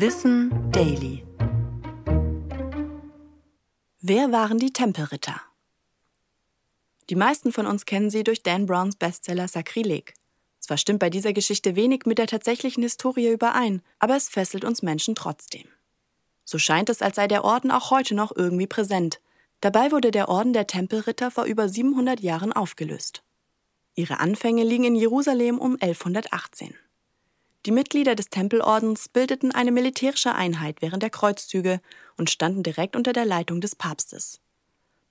Wissen Daily. Wer waren die Tempelritter? Die meisten von uns kennen sie durch Dan Browns Bestseller Sakrileg. Zwar stimmt bei dieser Geschichte wenig mit der tatsächlichen Historie überein, aber es fesselt uns Menschen trotzdem. So scheint es, als sei der Orden auch heute noch irgendwie präsent. Dabei wurde der Orden der Tempelritter vor über 700 Jahren aufgelöst. Ihre Anfänge liegen in Jerusalem um 1118. Die Mitglieder des Tempelordens bildeten eine militärische Einheit während der Kreuzzüge und standen direkt unter der Leitung des Papstes.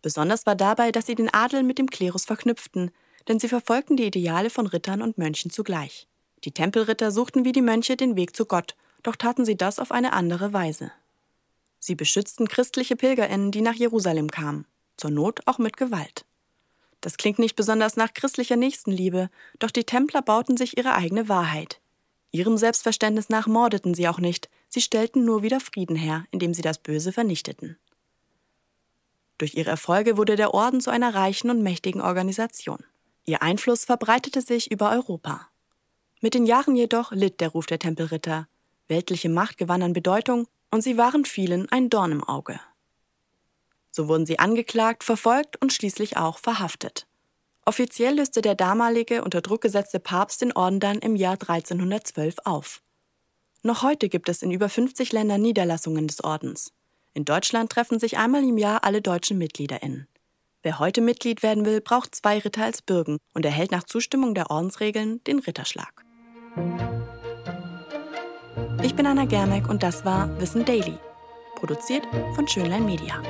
Besonders war dabei, dass sie den Adel mit dem Klerus verknüpften, denn sie verfolgten die Ideale von Rittern und Mönchen zugleich. Die Tempelritter suchten wie die Mönche den Weg zu Gott, doch taten sie das auf eine andere Weise. Sie beschützten christliche Pilgerinnen, die nach Jerusalem kamen, zur Not auch mit Gewalt. Das klingt nicht besonders nach christlicher Nächstenliebe, doch die Templer bauten sich ihre eigene Wahrheit. Ihrem Selbstverständnis nach mordeten sie auch nicht, sie stellten nur wieder Frieden her, indem sie das Böse vernichteten. Durch ihre Erfolge wurde der Orden zu einer reichen und mächtigen Organisation. Ihr Einfluss verbreitete sich über Europa. Mit den Jahren jedoch litt der Ruf der Tempelritter. Weltliche Macht gewann an Bedeutung und sie waren vielen ein Dorn im Auge. So wurden sie angeklagt, verfolgt und schließlich auch verhaftet. Offiziell löste der damalige unter Druck gesetzte Papst den Orden dann im Jahr 1312 auf. Noch heute gibt es in über 50 Ländern Niederlassungen des Ordens. In Deutschland treffen sich einmal im Jahr alle deutschen MitgliederInnen. Wer heute Mitglied werden will, braucht zwei Ritter als Bürgen und erhält nach Zustimmung der Ordensregeln den Ritterschlag. Ich bin Anna Germeck und das war Wissen Daily, produziert von Schönlein Media.